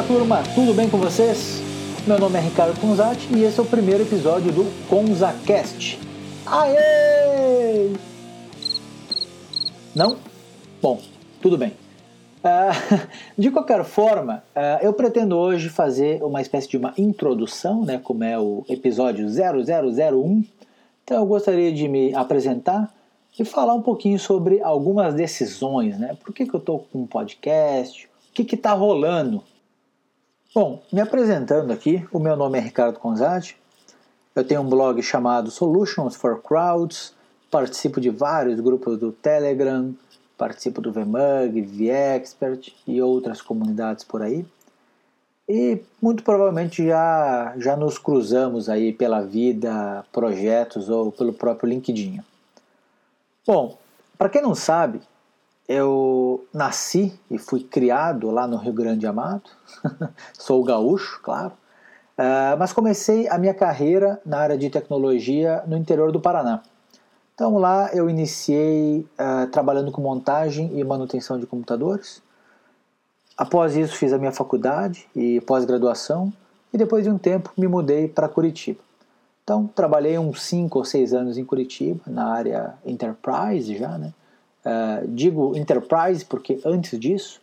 Olá turma, tudo bem com vocês? Meu nome é Ricardo Conzati e esse é o primeiro episódio do ConzaCast. Aê! Não? Bom, tudo bem. Uh, de qualquer forma, uh, eu pretendo hoje fazer uma espécie de uma introdução, né, como é o episódio 0001. Então eu gostaria de me apresentar e falar um pouquinho sobre algumas decisões, né? Por que, que eu estou com um podcast? O que está rolando? Bom, me apresentando aqui, o meu nome é Ricardo Conzade, eu tenho um blog chamado Solutions for Crowds, participo de vários grupos do Telegram, participo do VMUG, VExpert e outras comunidades por aí. E muito provavelmente já, já nos cruzamos aí pela vida, projetos ou pelo próprio LinkedIn. Bom, para quem não sabe, eu nasci e fui criado lá no Rio Grande Amado, sou gaúcho, claro, uh, mas comecei a minha carreira na área de tecnologia no interior do Paraná. Então lá eu iniciei uh, trabalhando com montagem e manutenção de computadores. Após isso fiz a minha faculdade e pós-graduação e depois de um tempo me mudei para Curitiba. Então, trabalhei uns 5 ou 6 anos em Curitiba, na área Enterprise já, né? Uh, digo Enterprise porque antes disso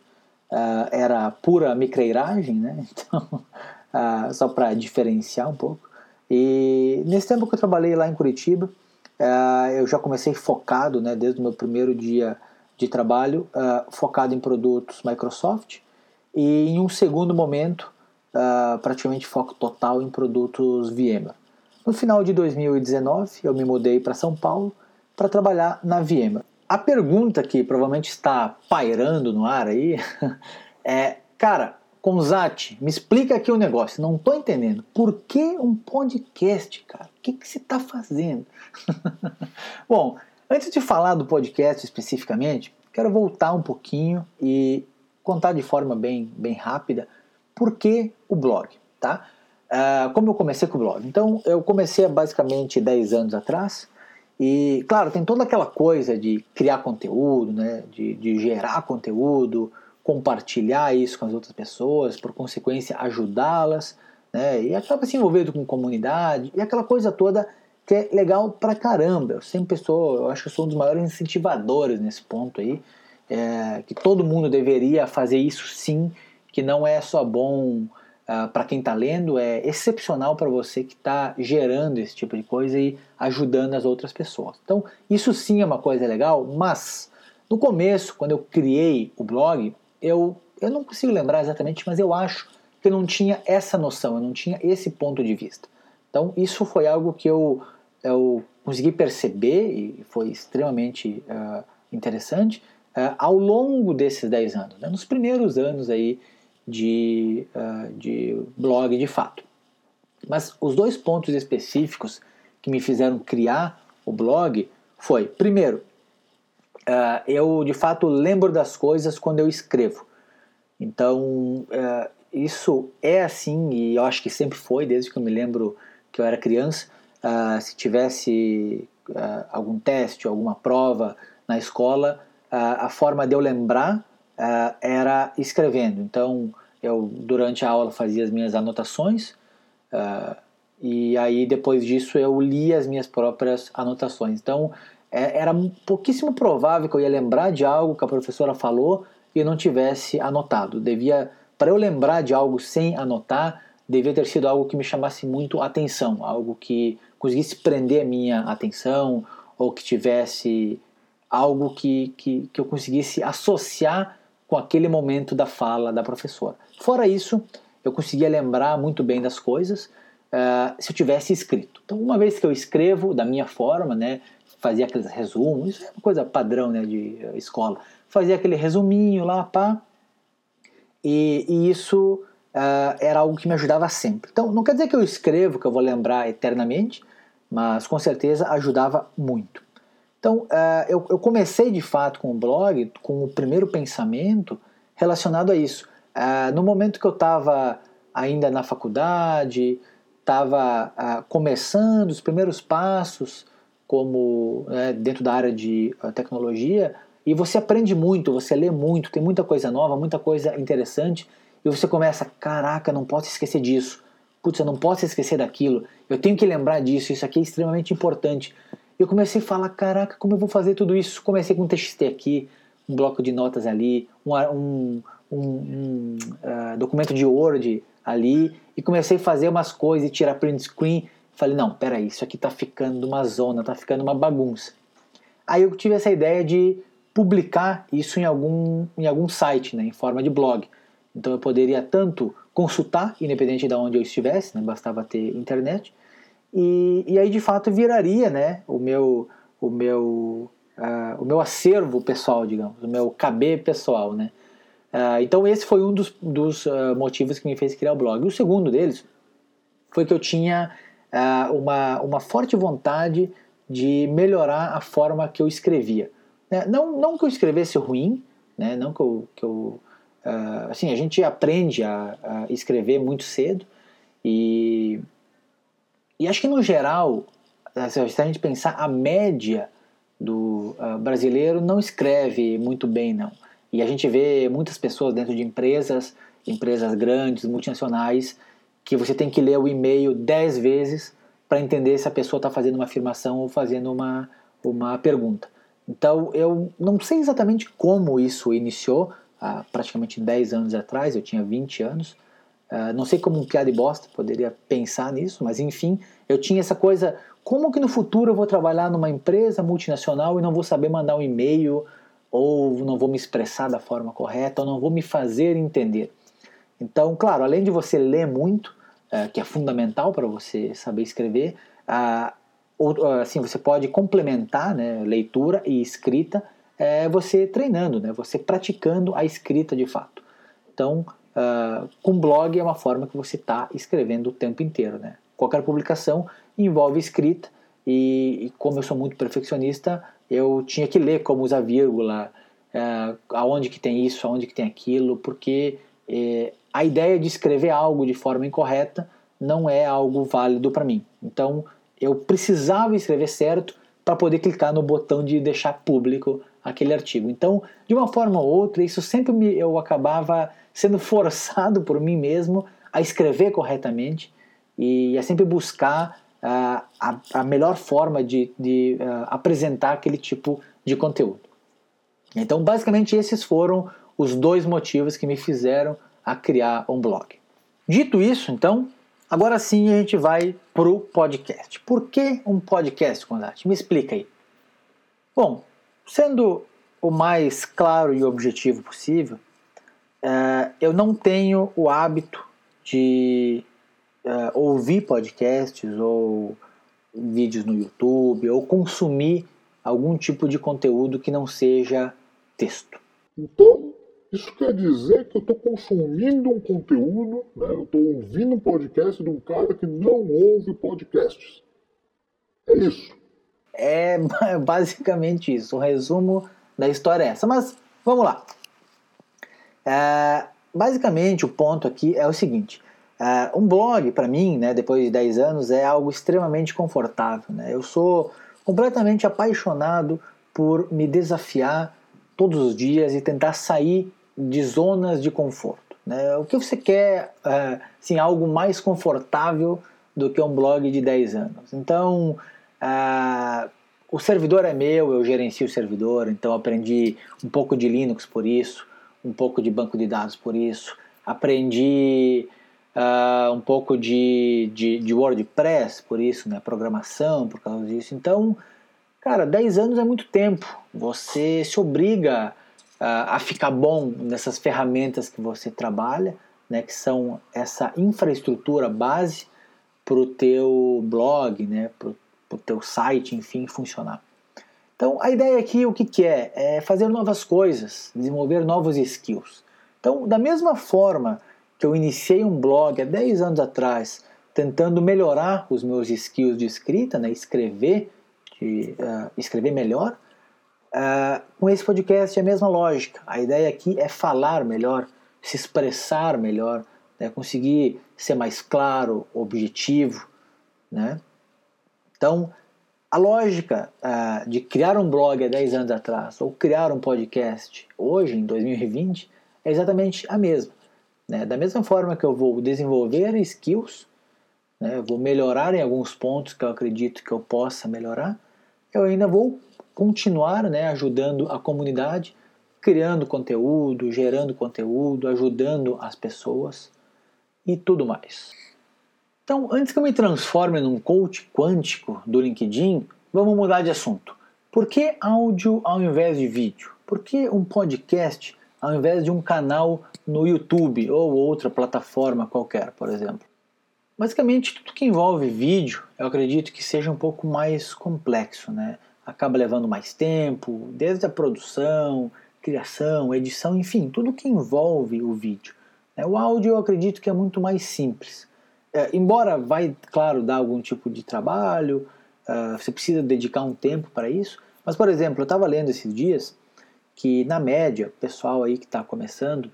uh, era pura micreiragem, né? Então, uh, só para diferenciar um pouco. E nesse tempo que eu trabalhei lá em Curitiba, eu já comecei focado, né, desde o meu primeiro dia de trabalho, focado em produtos Microsoft, e em um segundo momento, praticamente foco total em produtos VMware. No final de 2019, eu me mudei para São Paulo para trabalhar na VMware. A pergunta que provavelmente está pairando no ar aí é, cara, Conzati, me explica aqui o um negócio. Não estou entendendo. Por que um podcast, cara? O que, que você está fazendo? Bom, antes de falar do podcast especificamente, quero voltar um pouquinho e contar de forma bem, bem rápida por que o blog, tá? Uh, como eu comecei com o blog? Então, eu comecei há basicamente 10 anos atrás. E, claro, tem toda aquela coisa de criar conteúdo, né? de, de gerar conteúdo, compartilhar isso com as outras pessoas, por consequência, ajudá-las. Né? E acaba se envolvendo com comunidade e aquela coisa toda que é legal pra caramba. Eu sempre sou, eu acho que sou um dos maiores incentivadores nesse ponto aí. É, que todo mundo deveria fazer isso sim, que não é só bom ah, para quem está lendo é excepcional para você que está gerando esse tipo de coisa e ajudando as outras pessoas. Então, isso sim é uma coisa legal, mas no começo, quando eu criei o blog, eu, eu não consigo lembrar exatamente, mas eu acho que eu não tinha essa noção, eu não tinha esse ponto de vista. Então, isso foi algo que eu, eu consegui perceber e foi extremamente uh, interessante uh, ao longo desses 10 anos. Né? Nos primeiros anos aí de, uh, de blog de fato. Mas os dois pontos específicos que me fizeram criar o blog foi, primeiro, uh, eu de fato lembro das coisas quando eu escrevo. Então, uh, isso é assim, e eu acho que sempre foi, desde que eu me lembro que eu era criança. se tivesse algum teste, alguma prova na escola, a forma de eu lembrar uh, era escrevendo. Então, eu durante a aula fazia as minhas anotações uh, e aí depois disso eu lia as minhas próprias anotações. Então, é, era pouquíssimo provável que eu ia lembrar de algo que a professora falou e não tivesse anotado. Devia, para eu lembrar de algo sem anotar, devia ter sido algo que me chamasse muito atenção, algo que conseguisse prender a minha atenção ou que tivesse algo que, que, que eu conseguisse associar com aquele momento da fala da professora. Fora isso, eu conseguia lembrar muito bem das coisas uh, se eu tivesse escrito. Então, uma vez que eu escrevo da minha forma, né, fazia aqueles resumos, isso é uma coisa padrão né, de uh, escola, fazia aquele resuminho lá, pá, e, e isso uh, era algo que me ajudava sempre. Então, não quer dizer que eu escrevo, que eu vou lembrar eternamente, mas com certeza ajudava muito. Então, uh, eu, eu, comecei de fato com o blog com o primeiro pensamento relacionado a isso. Uh, no momento que eu estava ainda na faculdade, estava uh, começando os primeiros passos como né, dentro da área de tecnologia, e você aprende muito, você lê muito, tem muita coisa nova, muita coisa interessante, e você começa, caraca, não posso esquecer disso. Putz, eu não posso esquecer daquilo. Eu tenho que lembrar disso, isso aqui é extremamente importante. Eu comecei a falar, caraca, como eu vou fazer tudo isso? Comecei com um TXT aqui, um bloco de notas ali, um, um, um, uh, documento de Word ali, e comecei a fazer umas coisas e tirar print screen. Falei, não, peraí, isso aqui tá ficando uma zona, tá ficando uma bagunça. Aí eu tive essa ideia de publicar isso em algum, em algum site, né, em forma de blog. Então eu poderia tanto consultar, independente de onde eu estivesse, né, bastava ter internet, e, e aí de fato viraria né, o meu, o meu, uh, o meu acervo pessoal, digamos, o meu KB pessoal. Né? Uh, então esse foi um dos, dos uh, motivos que me fez criar o blog. O segundo deles foi que eu tinha uma, uma forte vontade de melhorar a forma que eu escrevia. Né? Não, não que eu escrevesse ruim, né? não que eu, que eu assim, a gente aprende a, a, escrever muito cedo e, e acho que no geral, se a gente pensar, a média do uh, brasileiro não escreve muito bem, não. E a gente vê muitas pessoas dentro de empresas, empresas grandes, multinacionais, que você tem que ler o e-mail dez vezes para entender se a pessoa está fazendo uma afirmação ou fazendo uma, uma pergunta. Então, eu não sei exatamente como isso iniciou, há praticamente 10 anos atrás, eu tinha 20 anos. Uh, não sei como um piada e bosta poderia pensar nisso, mas enfim, eu tinha essa coisa: como que no futuro eu vou trabalhar numa empresa multinacional e não vou saber mandar um e-mail, ou não vou me expressar da forma correta, ou não vou me fazer entender? Então, claro, além de você ler muito, uh, que é fundamental para você saber escrever, uh, ou, assim, você pode complementar né, leitura e escrita é você treinando, né? você praticando a escrita de fato. Então, uh, com blog é uma forma que você está escrevendo o tempo inteiro. Né? Qualquer publicação envolve escrita e, e, como eu sou muito perfeccionista, eu tinha que ler como usar vírgula, uh, aonde que tem isso, aonde que tem aquilo, porque uh, a ideia de escrever algo de forma incorreta não é algo válido para mim. Então, eu precisava escrever certo para poder clicar no botão de deixar público aquele artigo. Então, de uma forma ou outra, isso sempre me, eu acabava sendo forçado por mim mesmo a escrever corretamente e a sempre buscar uh, a, a, melhor forma de, de uh, apresentar aquele tipo de conteúdo. Então, basicamente, esses foram os dois motivos que me fizeram a criar um blog. Dito isso, então, agora sim a gente vai para o podcast. Por que um podcast, Condate? Me explica aí. Bom, Sendo o mais claro e objetivo possível, uh, eu não tenho o hábito de uh, ouvir podcasts ou vídeos no YouTube ou consumir algum tipo de conteúdo que não seja texto. Então, isso quer dizer que eu estou consumindo um conteúdo, né? eu estou ouvindo um podcast de um cara que não ouve podcasts. É isso. É basicamente isso. O resumo da história é essa. Mas vamos lá. É, basicamente, o ponto aqui é o seguinte: é, um blog, para mim, né, depois de 10 anos, é algo extremamente confortável. Né? Eu sou completamente apaixonado por me desafiar todos os dias e tentar sair de zonas de conforto. Né? O que você quer, é, assim, algo mais confortável do que um blog de 10 anos. Então, ah, o servidor é meu, eu gerencio o servidor, então aprendi um pouco de Linux por isso, um pouco de banco de dados por isso, aprendi uh, um pouco de, de, de, WordPress por isso, né, programação por causa disso. Então, cara, 10 anos é muito tempo. Você se obriga uh, a ficar bom nessas ferramentas que você trabalha, né, que são essa infraestrutura base para o teu blog, né, para para o teu site, enfim, funcionar. Então, a ideia aqui, o que, que é? É fazer novas coisas, desenvolver novos skills. Então, da mesma forma que eu iniciei um blog há 10 anos atrás, tentando melhorar os meus skills de escrita, né, escrever, de, uh, escrever melhor, uh, com esse podcast é a mesma lógica. A ideia aqui é falar melhor, se expressar melhor, né, conseguir ser mais claro, objetivo, né? Então, a lógica uh, de criar um blog há 10 anos atrás ou criar um podcast hoje, em 2020, é exatamente a mesma. Né? Da mesma forma que eu vou desenvolver skills, né? vou melhorar em alguns pontos que eu acredito que eu possa melhorar, eu ainda vou continuar né, ajudando a comunidade, criando conteúdo, gerando conteúdo, ajudando as pessoas e tudo mais. Então, antes que eu me transforme num coach quântico do LinkedIn, vamos mudar de assunto. Por que áudio ao invés de vídeo? Por que um podcast ao invés de um canal no YouTube ou outra plataforma qualquer, por exemplo? Basicamente, tudo que envolve vídeo, eu acredito que seja um pouco mais complexo, né? Acaba levando mais tempo, desde a produção, criação, edição, enfim, tudo que envolve o vídeo. O áudio eu acredito que é muito mais simples. É, embora vai, claro, dar algum tipo de trabalho, uh, você precisa dedicar um tempo para isso, mas, por exemplo, eu estava lendo esses dias que, na média, o pessoal aí que está começando,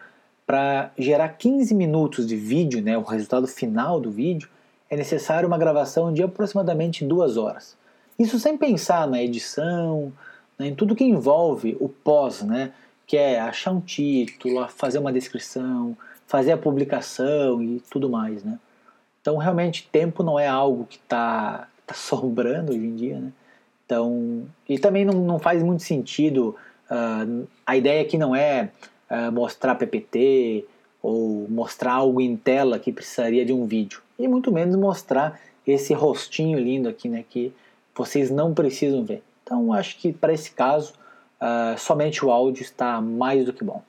para gerar 15 minutos de vídeo, né, o resultado final do vídeo, é necessário uma gravação de aproximadamente duas horas. Isso sem pensar na edição, né, em tudo que envolve o pós, né, que é achar um título, fazer uma descrição, fazer a publicação e tudo mais. Né. Então, realmente, tempo não é algo que está tá sobrando hoje em dia. Né. Então, e também não, não faz muito sentido. Uh, a ideia aqui não é uh, mostrar PPT ou mostrar algo em tela que precisaria de um vídeo. E muito menos mostrar esse rostinho lindo aqui, né, que vocês não precisam ver. Então, acho que para esse caso, uh, somente o áudio está mais do que bom.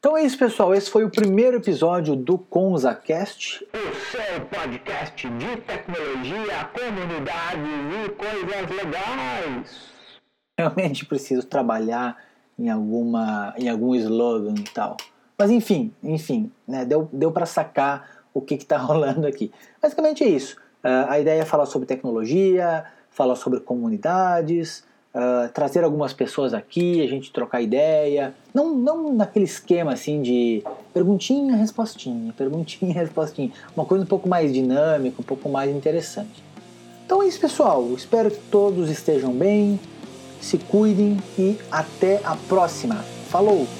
Então é isso, pessoal. Esse foi o primeiro episódio do ConzaCast. O seu podcast de tecnologia, comunidade e coisas legais. Realmente preciso trabalhar em, alguma, em algum slogan e tal. Mas enfim, enfim, né, deu, deu para sacar o que está rolando aqui. Basicamente é isso. Uh, a ideia é falar sobre tecnologia, falar sobre comunidades, uh, trazer algumas pessoas aqui, a gente trocar ideia. Não, não naquele esquema assim de perguntinha, respostinha, perguntinha, respostinha. Uma coisa um pouco mais dinâmica, um pouco mais interessante. Então é isso, pessoal. Espero que todos estejam bem, se cuidem e até a próxima. Falou!